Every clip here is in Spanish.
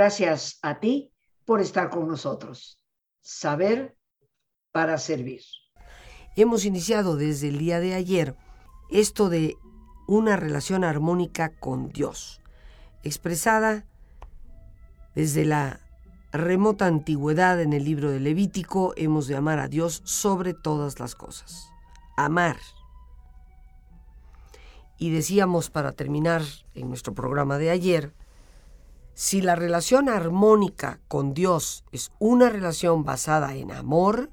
Gracias a ti por estar con nosotros. Saber para servir. Hemos iniciado desde el día de ayer esto de una relación armónica con Dios, expresada desde la remota antigüedad en el libro de Levítico, hemos de amar a Dios sobre todas las cosas. Amar. Y decíamos para terminar en nuestro programa de ayer, si la relación armónica con Dios es una relación basada en amor,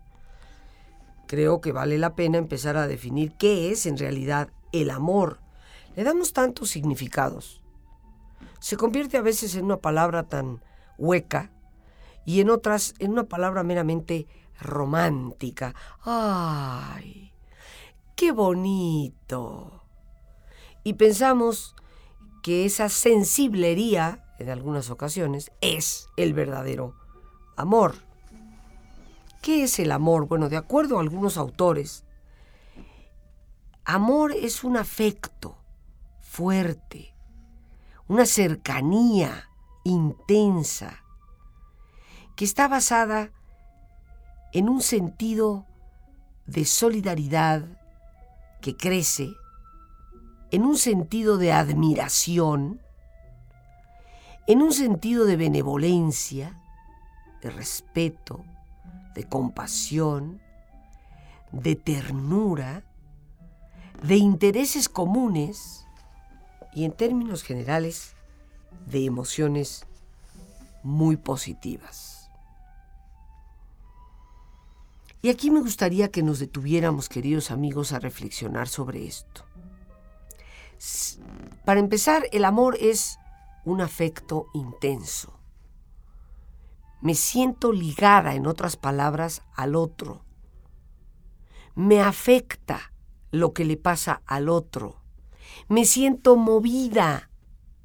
creo que vale la pena empezar a definir qué es en realidad el amor. Le damos tantos significados. Se convierte a veces en una palabra tan hueca y en otras en una palabra meramente romántica. ¡Ay! ¡Qué bonito! Y pensamos que esa sensiblería en algunas ocasiones, es el verdadero amor. ¿Qué es el amor? Bueno, de acuerdo a algunos autores, amor es un afecto fuerte, una cercanía intensa, que está basada en un sentido de solidaridad que crece, en un sentido de admiración, en un sentido de benevolencia, de respeto, de compasión, de ternura, de intereses comunes y en términos generales de emociones muy positivas. Y aquí me gustaría que nos detuviéramos, queridos amigos, a reflexionar sobre esto. Para empezar, el amor es un afecto intenso. Me siento ligada, en otras palabras, al otro. Me afecta lo que le pasa al otro. Me siento movida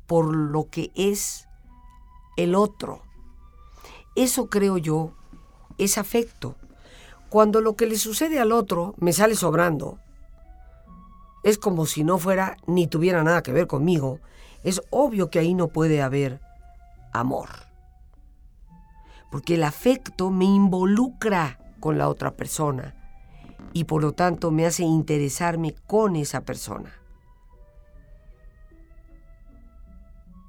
por lo que es el otro. Eso creo yo es afecto. Cuando lo que le sucede al otro me sale sobrando, es como si no fuera ni tuviera nada que ver conmigo es obvio que ahí no puede haber amor. Porque el afecto me involucra con la otra persona y por lo tanto me hace interesarme con esa persona.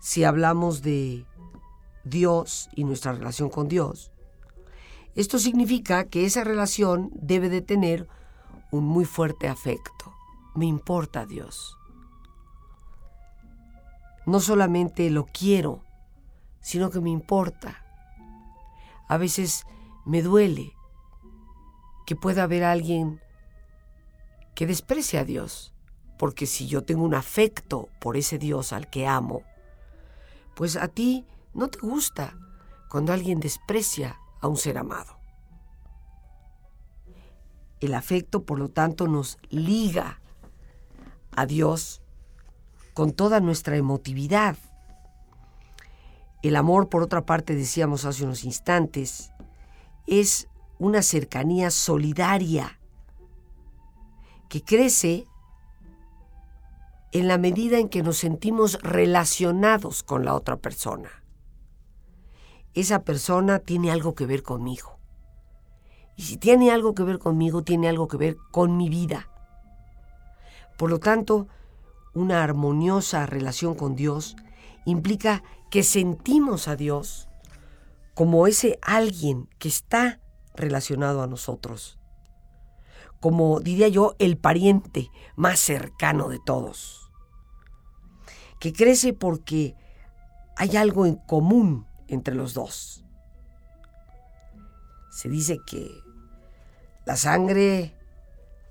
Si hablamos de Dios y nuestra relación con Dios, esto significa que esa relación debe de tener un muy fuerte afecto. Me importa Dios no solamente lo quiero, sino que me importa. A veces me duele que pueda haber alguien que desprecie a Dios, porque si yo tengo un afecto por ese Dios al que amo, pues a ti no te gusta cuando alguien desprecia a un ser amado. El afecto, por lo tanto, nos liga a Dios con toda nuestra emotividad. El amor, por otra parte, decíamos hace unos instantes, es una cercanía solidaria que crece en la medida en que nos sentimos relacionados con la otra persona. Esa persona tiene algo que ver conmigo. Y si tiene algo que ver conmigo, tiene algo que ver con mi vida. Por lo tanto, una armoniosa relación con Dios implica que sentimos a Dios como ese alguien que está relacionado a nosotros, como diría yo, el pariente más cercano de todos, que crece porque hay algo en común entre los dos. Se dice que la sangre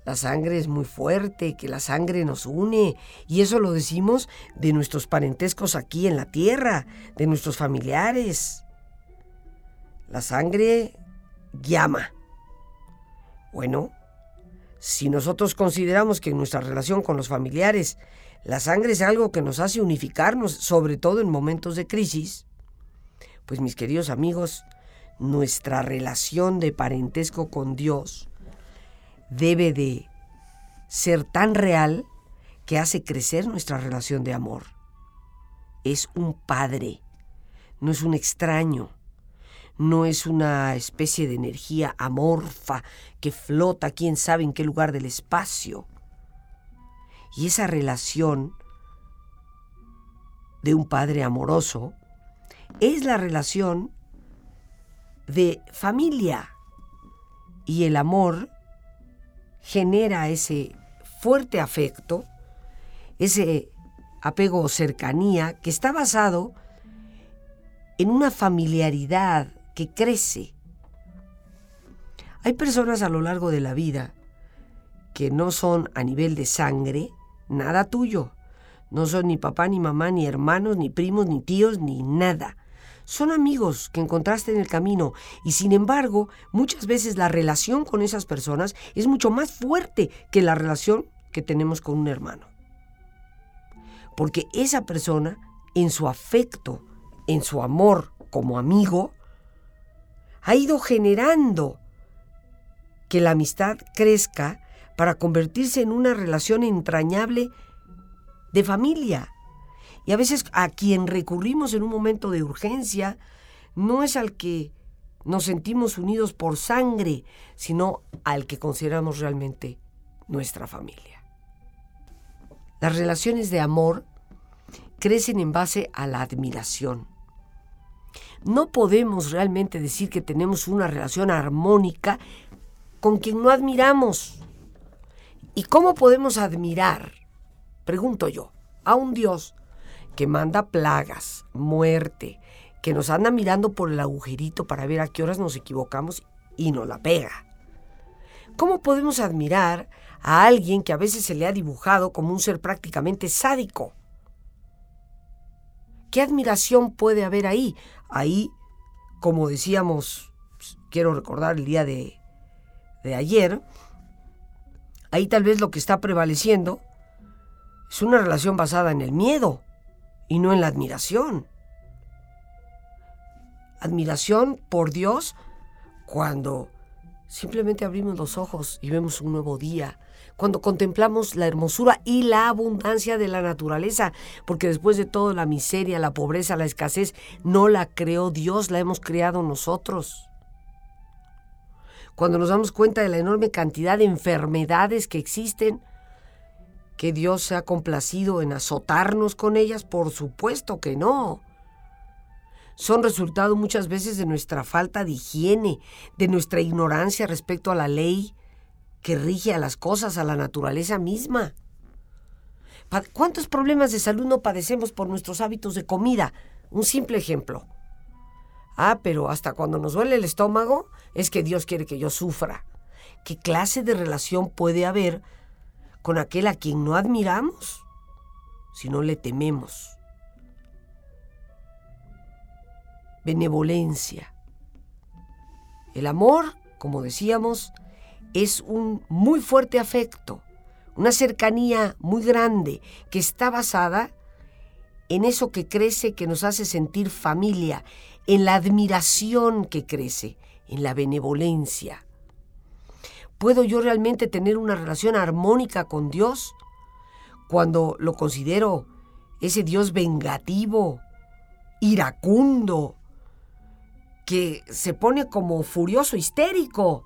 la sangre es muy fuerte, que la sangre nos une, y eso lo decimos de nuestros parentescos aquí en la tierra, de nuestros familiares. La sangre llama. Bueno, si nosotros consideramos que en nuestra relación con los familiares la sangre es algo que nos hace unificarnos, sobre todo en momentos de crisis, pues mis queridos amigos, nuestra relación de parentesco con Dios debe de ser tan real que hace crecer nuestra relación de amor. Es un padre, no es un extraño, no es una especie de energía amorfa que flota quién sabe en qué lugar del espacio. Y esa relación de un padre amoroso es la relación de familia. Y el amor genera ese fuerte afecto, ese apego o cercanía que está basado en una familiaridad que crece. Hay personas a lo largo de la vida que no son a nivel de sangre nada tuyo. No son ni papá, ni mamá, ni hermanos, ni primos, ni tíos, ni nada. Son amigos que encontraste en el camino y sin embargo muchas veces la relación con esas personas es mucho más fuerte que la relación que tenemos con un hermano. Porque esa persona en su afecto, en su amor como amigo, ha ido generando que la amistad crezca para convertirse en una relación entrañable de familia. Y a veces a quien recurrimos en un momento de urgencia no es al que nos sentimos unidos por sangre, sino al que consideramos realmente nuestra familia. Las relaciones de amor crecen en base a la admiración. No podemos realmente decir que tenemos una relación armónica con quien no admiramos. ¿Y cómo podemos admirar, pregunto yo, a un Dios que manda plagas, muerte, que nos anda mirando por el agujerito para ver a qué horas nos equivocamos y nos la pega? ¿Cómo podemos admirar a alguien que a veces se le ha dibujado como un ser prácticamente sádico? ¿Qué admiración puede haber ahí? Ahí, como decíamos, quiero recordar el día de, de ayer, ahí tal vez lo que está prevaleciendo es una relación basada en el miedo y no en la admiración. Admiración por Dios cuando simplemente abrimos los ojos y vemos un nuevo día, cuando contemplamos la hermosura y la abundancia de la naturaleza, porque después de todo la miseria, la pobreza, la escasez, no la creó Dios, la hemos creado nosotros. Cuando nos damos cuenta de la enorme cantidad de enfermedades que existen, que Dios se ha complacido en azotarnos con ellas, por supuesto que no. Son resultado muchas veces de nuestra falta de higiene, de nuestra ignorancia respecto a la ley, que rige a las cosas, a la naturaleza misma. ¿Cuántos problemas de salud no padecemos por nuestros hábitos de comida? Un simple ejemplo. Ah, pero hasta cuando nos duele el estómago es que Dios quiere que yo sufra. ¿Qué clase de relación puede haber con aquel a quien no admiramos si no le tememos? Benevolencia. El amor, como decíamos, es un muy fuerte afecto, una cercanía muy grande que está basada en eso que crece, que nos hace sentir familia, en la admiración que crece, en la benevolencia. ¿Puedo yo realmente tener una relación armónica con Dios cuando lo considero ese Dios vengativo, iracundo, que se pone como furioso, histérico,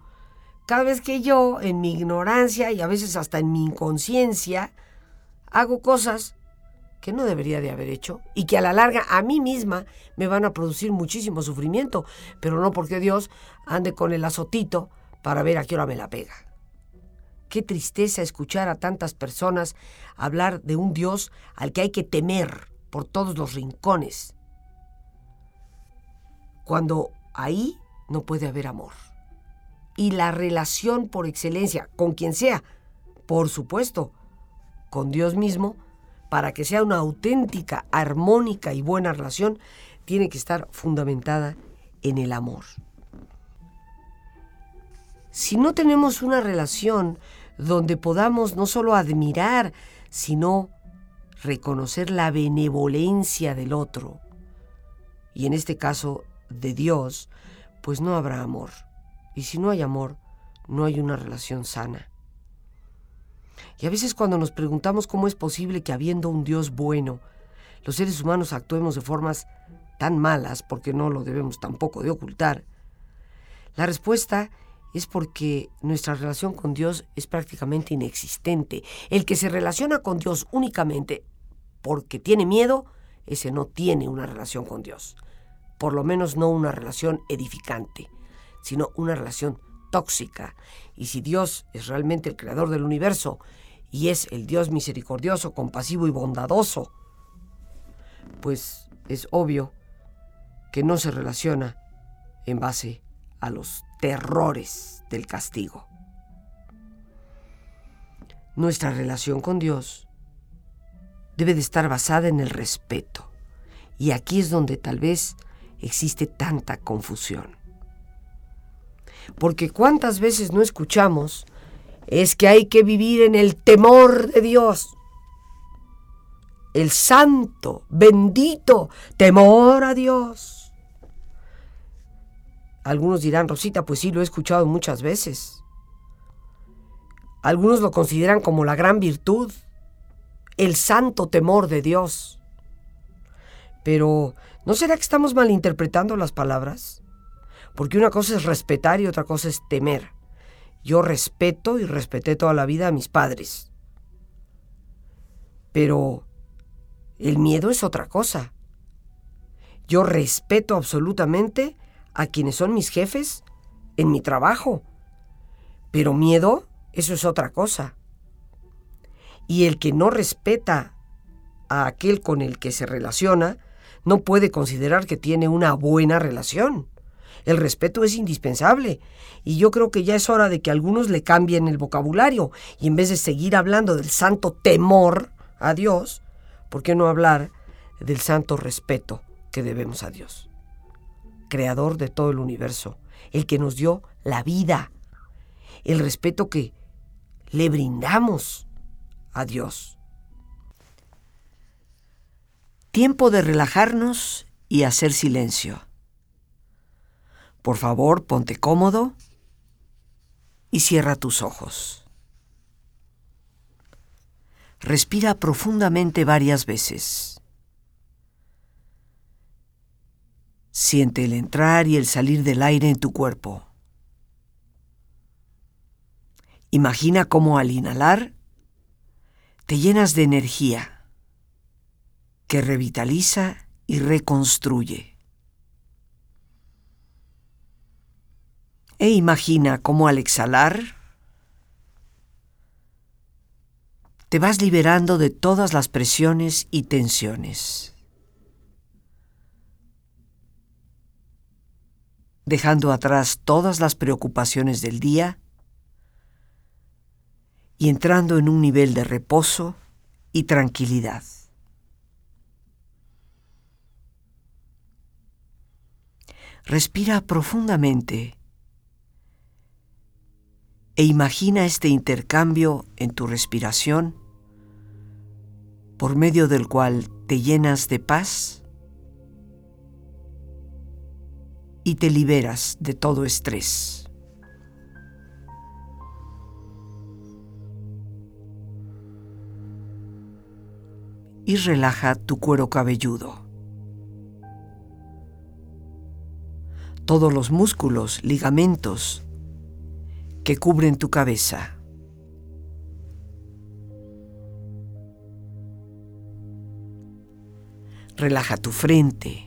cada vez que yo, en mi ignorancia y a veces hasta en mi inconsciencia, hago cosas que no debería de haber hecho y que a la larga a mí misma me van a producir muchísimo sufrimiento, pero no porque Dios ande con el azotito para ver a qué hora me la pega. Qué tristeza escuchar a tantas personas hablar de un Dios al que hay que temer por todos los rincones, cuando ahí no puede haber amor y la relación por excelencia con quien sea, por supuesto, con Dios mismo, para que sea una auténtica, armónica y buena relación, tiene que estar fundamentada en el amor. Si no tenemos una relación donde podamos no solo admirar, sino reconocer la benevolencia del otro, y en este caso de Dios, pues no habrá amor. Y si no hay amor, no hay una relación sana. Y a veces cuando nos preguntamos cómo es posible que habiendo un Dios bueno, los seres humanos actuemos de formas tan malas, porque no lo debemos tampoco de ocultar, la respuesta es porque nuestra relación con Dios es prácticamente inexistente. El que se relaciona con Dios únicamente porque tiene miedo, ese no tiene una relación con Dios. Por lo menos no una relación edificante, sino una relación tóxica. Y si Dios es realmente el creador del universo y es el Dios misericordioso, compasivo y bondadoso, pues es obvio que no se relaciona en base a los terrores del castigo. Nuestra relación con Dios debe de estar basada en el respeto. Y aquí es donde tal vez existe tanta confusión. Porque cuántas veces no escuchamos es que hay que vivir en el temor de Dios. El santo, bendito temor a Dios. Algunos dirán, Rosita, pues sí, lo he escuchado muchas veces. Algunos lo consideran como la gran virtud, el santo temor de Dios. Pero, ¿no será que estamos malinterpretando las palabras? Porque una cosa es respetar y otra cosa es temer. Yo respeto y respeté toda la vida a mis padres. Pero el miedo es otra cosa. Yo respeto absolutamente a quienes son mis jefes en mi trabajo. Pero miedo, eso es otra cosa. Y el que no respeta a aquel con el que se relaciona, no puede considerar que tiene una buena relación. El respeto es indispensable y yo creo que ya es hora de que algunos le cambien el vocabulario y en vez de seguir hablando del santo temor a Dios, ¿por qué no hablar del santo respeto que debemos a Dios? Creador de todo el universo, el que nos dio la vida, el respeto que le brindamos a Dios. Tiempo de relajarnos y hacer silencio. Por favor, ponte cómodo y cierra tus ojos. Respira profundamente varias veces. Siente el entrar y el salir del aire en tu cuerpo. Imagina cómo al inhalar te llenas de energía que revitaliza y reconstruye. E imagina cómo al exhalar te vas liberando de todas las presiones y tensiones. Dejando atrás todas las preocupaciones del día y entrando en un nivel de reposo y tranquilidad. Respira profundamente e imagina este intercambio en tu respiración por medio del cual te llenas de paz y te liberas de todo estrés. Y relaja tu cuero cabelludo. Todos los músculos, ligamentos que cubren tu cabeza. Relaja tu frente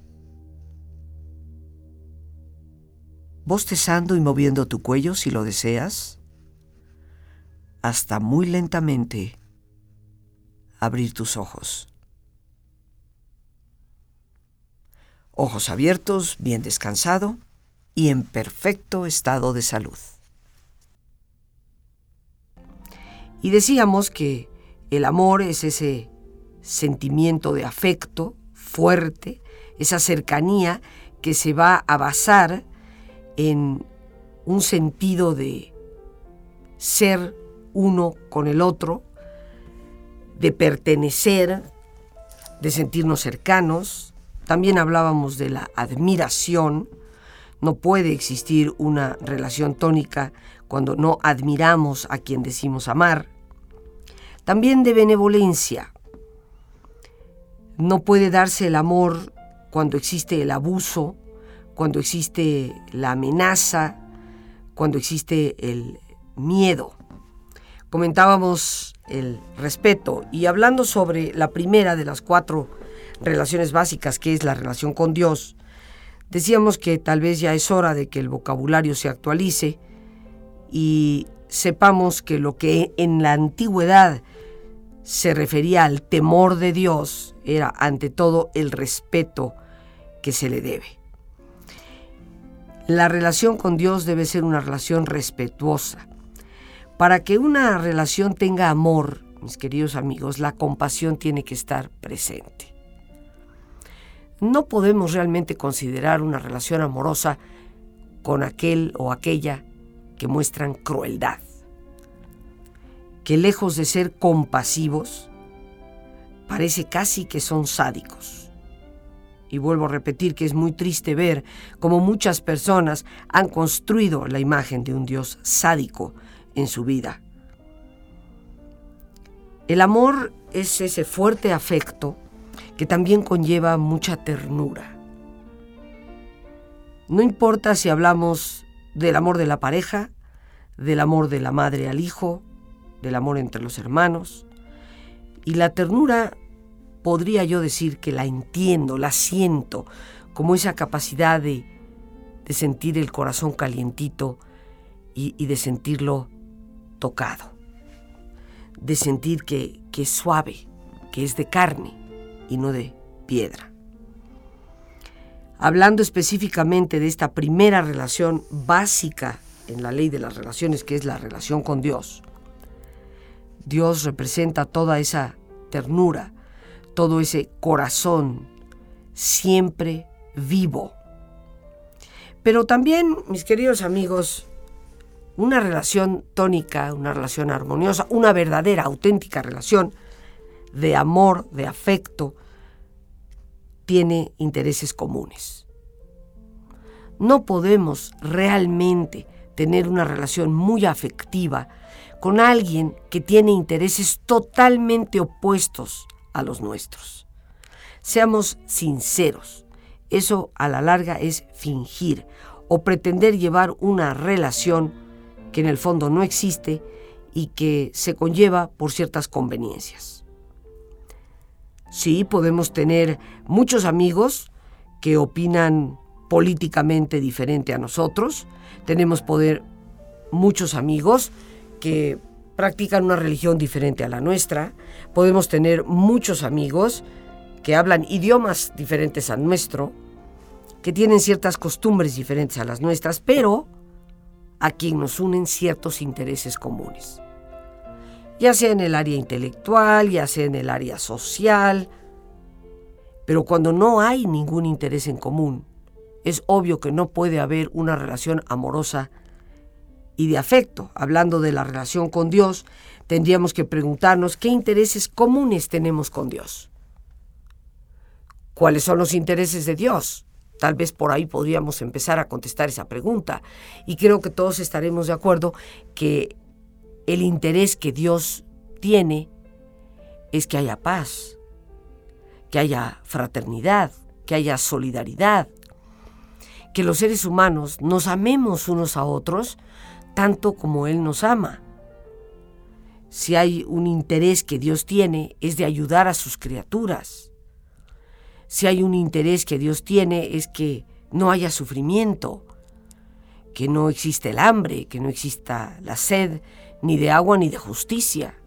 bostezando y moviendo tu cuello si lo deseas, hasta muy lentamente abrir tus ojos. Ojos abiertos, bien descansado y en perfecto estado de salud. Y decíamos que el amor es ese sentimiento de afecto fuerte, esa cercanía que se va a basar en un sentido de ser uno con el otro, de pertenecer, de sentirnos cercanos. También hablábamos de la admiración. No puede existir una relación tónica cuando no admiramos a quien decimos amar. También de benevolencia. No puede darse el amor cuando existe el abuso, cuando existe la amenaza, cuando existe el miedo. Comentábamos el respeto y hablando sobre la primera de las cuatro relaciones básicas, que es la relación con Dios, decíamos que tal vez ya es hora de que el vocabulario se actualice y sepamos que lo que en la antigüedad se refería al temor de Dios era ante todo el respeto que se le debe. La relación con Dios debe ser una relación respetuosa. Para que una relación tenga amor, mis queridos amigos, la compasión tiene que estar presente. No podemos realmente considerar una relación amorosa con aquel o aquella que muestran crueldad, que lejos de ser compasivos, parece casi que son sádicos. Y vuelvo a repetir que es muy triste ver cómo muchas personas han construido la imagen de un Dios sádico en su vida. El amor es ese fuerte afecto que también conlleva mucha ternura. No importa si hablamos del amor de la pareja, del amor de la madre al hijo, del amor entre los hermanos. Y la ternura podría yo decir que la entiendo, la siento, como esa capacidad de, sentir el corazón calientito y, y de sentirlo tocado, de sentir que, que es suave, que es de carne y no de piedra. Hablando específicamente de esta primera relación básica en la ley de las relaciones, que es la relación con Dios, Dios representa toda esa ternura, todo ese corazón siempre vivo. Pero también, mis queridos amigos, una relación tónica, una relación armoniosa, una verdadera, auténtica relación de amor, de afecto, tiene intereses comunes. No podemos realmente tener una relación muy afectiva con alguien que tiene intereses totalmente opuestos a los nuestros. Seamos sinceros, eso a la larga es fingir o pretender llevar una relación que en el fondo no existe y que se conlleva por ciertas conveniencias. Sí, podemos tener muchos amigos que opinan políticamente diferente a nosotros. Tenemos poder muchos amigos que practican una religión diferente a la nuestra. Podemos tener muchos amigos que hablan idiomas diferentes al nuestro, que tienen ciertas costumbres diferentes a las nuestras, pero a quien nos unen ciertos intereses comunes ya sea en el área intelectual, ya sea en el área social. Pero cuando no hay ningún interés en común, es obvio que no puede haber una relación amorosa y de afecto. Hablando de la relación con Dios, tendríamos que preguntarnos qué intereses comunes tenemos con Dios. ¿Cuáles son los intereses de Dios? Tal vez por ahí podríamos empezar a contestar esa pregunta. Y creo que todos estaremos de acuerdo que el interés que Dios tiene es que haya paz, que haya fraternidad, que haya solidaridad, que los seres humanos nos amemos unos a otros tanto como Él nos ama. Si hay un interés que Dios tiene es de ayudar a sus criaturas. Si hay un interés que Dios tiene es que no haya sufrimiento, que no exista el hambre, que no exista la sed, ni de agua ni de justicia.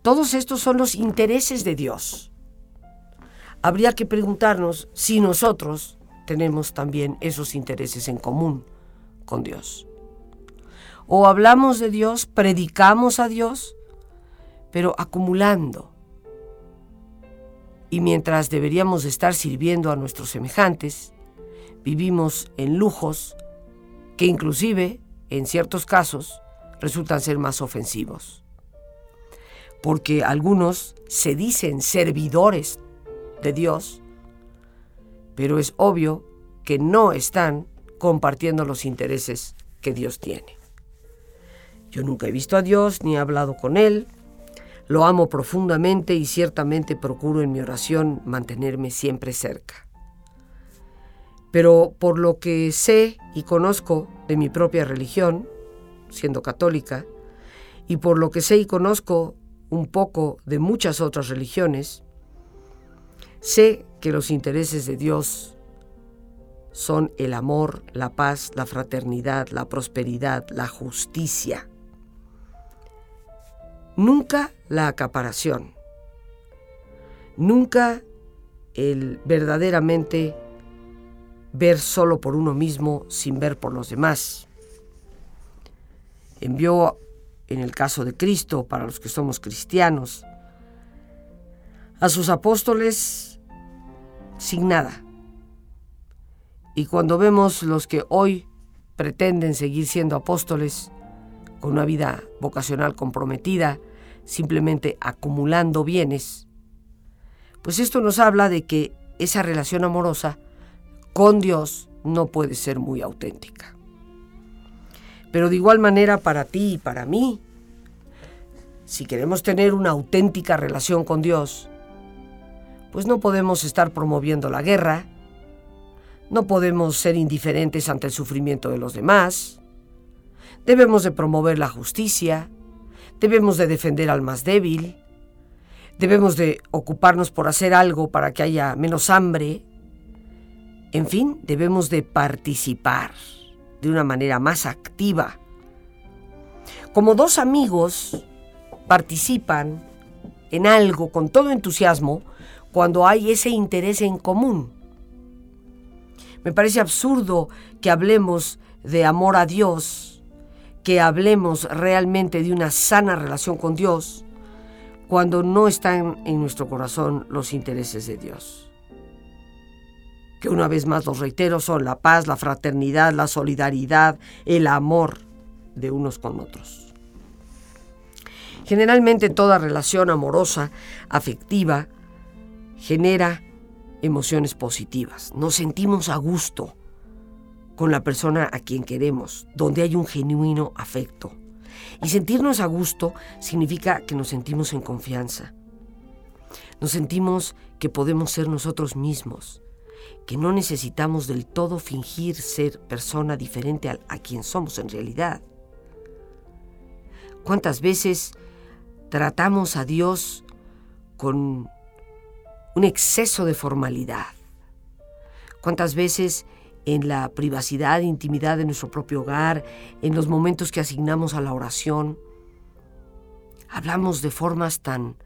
Todos estos son los intereses de Dios. Habría que preguntarnos si nosotros tenemos también esos intereses en común con Dios. O hablamos de Dios, predicamos a Dios, pero acumulando. Y mientras deberíamos estar sirviendo a nuestros semejantes, vivimos en lujos que inclusive en ciertos casos, resultan ser más ofensivos. Porque algunos se dicen servidores de Dios, pero es obvio que no están compartiendo los intereses que Dios tiene. Yo nunca he visto a Dios ni he hablado con Él. Lo amo profundamente y ciertamente procuro en mi oración mantenerme siempre cerca pero por lo que sé y conozco de mi propia religión, siendo católica, y por lo que sé y conozco un poco de muchas otras religiones, sé que los intereses de Dios son el amor, la paz, la fraternidad, la prosperidad, la justicia. Nunca la acaparación. Nunca el verdaderamente ver solo por uno mismo sin ver por los demás. Envió, en el caso de Cristo, para los que somos cristianos, a sus apóstoles sin nada. Y cuando vemos los que hoy pretenden seguir siendo apóstoles, con una vida vocacional comprometida, simplemente acumulando bienes, pues esto nos habla de que esa relación amorosa con Dios no puede ser muy auténtica. Pero de igual manera para ti y para mí, si queremos tener una auténtica relación con Dios, pues no podemos estar promoviendo la guerra, no podemos ser indiferentes ante el sufrimiento de los demás, debemos de promover la justicia, debemos de defender al más débil, Debemos de ocuparnos por hacer algo para que haya menos hambre. En fin, debemos de participar de una manera más activa. Como dos amigos participan en algo con todo entusiasmo cuando hay ese interés en común. Me parece absurdo que hablemos de amor a Dios, que hablemos realmente de una sana relación con Dios, cuando no están en nuestro corazón los intereses de Dios. Que una vez más los reitero son la paz, la fraternidad, la solidaridad, el amor de unos con otros. Generalmente toda relación amorosa, afectiva, genera emociones positivas. Nos sentimos a gusto con la persona a quien queremos, donde hay un genuino afecto. Y sentirnos a gusto significa que nos sentimos en confianza. Nos sentimos que podemos ser nosotros mismos, que no necesitamos del todo fingir ser persona diferente a, a quien somos en realidad. ¿Cuántas veces tratamos a Dios con un exceso de formalidad? ¿Cuántas veces en la privacidad e intimidad de nuestro propio hogar, en los momentos que asignamos a la oración. Hablamos de formas tan,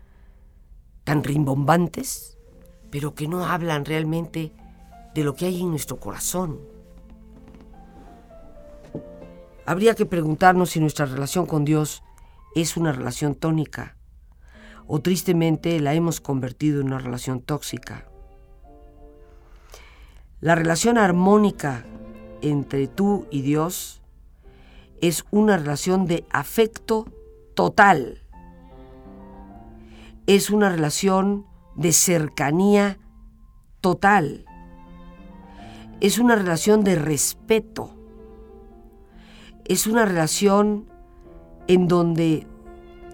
tan rimbombantes, pero que no hablan realmente de lo que hay en nuestro corazón. Habría que preguntarnos si nuestra relación con Dios es una relación tónica o tristemente la hemos convertido en una relación tóxica. La relación armónica entre tú y Dios es una relación de afecto total. Es una relación de cercanía total. Es una relación de respeto. Es una relación en donde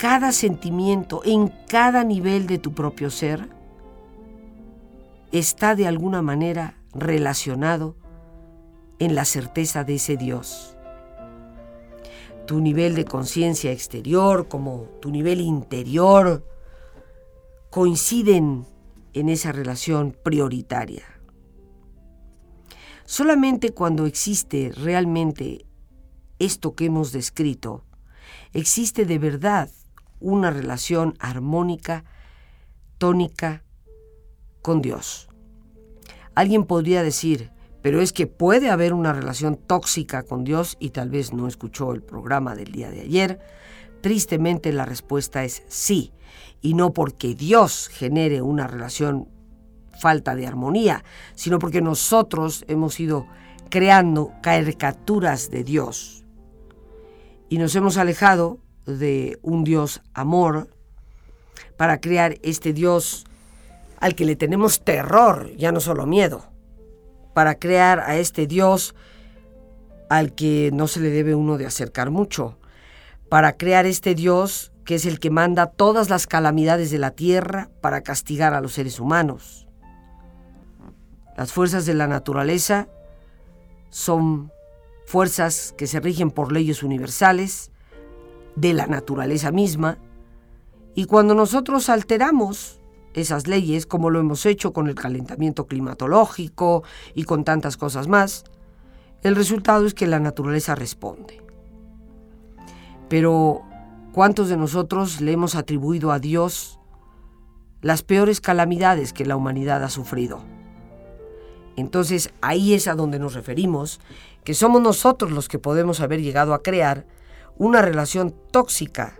cada sentimiento, en cada nivel de tu propio ser, está de alguna manera relacionado en la certeza de ese Dios. Tu nivel de conciencia exterior como tu nivel interior coinciden en esa relación prioritaria. Solamente cuando existe realmente esto que hemos descrito, existe de verdad una relación armónica, tónica con Dios. Alguien podría decir, pero es que puede haber una relación tóxica con Dios y tal vez no escuchó el programa del día de ayer. Tristemente la respuesta es sí, y no porque Dios genere una relación falta de armonía, sino porque nosotros hemos ido creando caricaturas de Dios y nos hemos alejado de un Dios amor para crear este Dios al que le tenemos terror, ya no solo miedo, para crear a este Dios al que no se le debe uno de acercar mucho, para crear este Dios que es el que manda todas las calamidades de la tierra para castigar a los seres humanos. Las fuerzas de la naturaleza son fuerzas que se rigen por leyes universales de la naturaleza misma, y cuando nosotros alteramos esas leyes, como lo hemos hecho con el calentamiento climatológico y con tantas cosas más, el resultado es que la naturaleza responde. Pero, ¿cuántos de nosotros le hemos atribuido a Dios las peores calamidades que la humanidad ha sufrido? Entonces ahí es a donde nos referimos, que somos nosotros los que podemos haber llegado a crear una relación tóxica.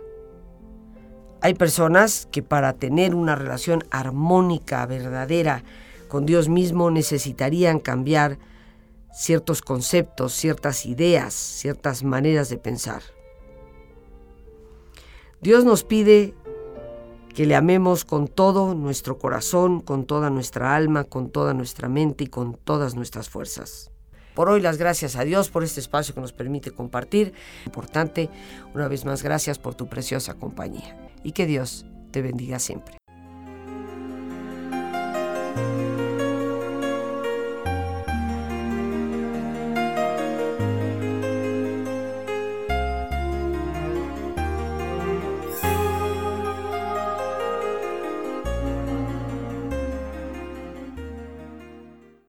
Hay personas que para tener una relación armónica, verdadera, con Dios mismo necesitarían cambiar ciertos conceptos, ciertas ideas, ciertas maneras de pensar. Dios nos pide que le amemos con todo nuestro corazón, con toda nuestra alma, con toda nuestra mente y con todas nuestras fuerzas. Por hoy las gracias a Dios por este espacio que nos permite compartir. Importante, una vez más gracias por tu preciosa compañía y que Dios te bendiga siempre.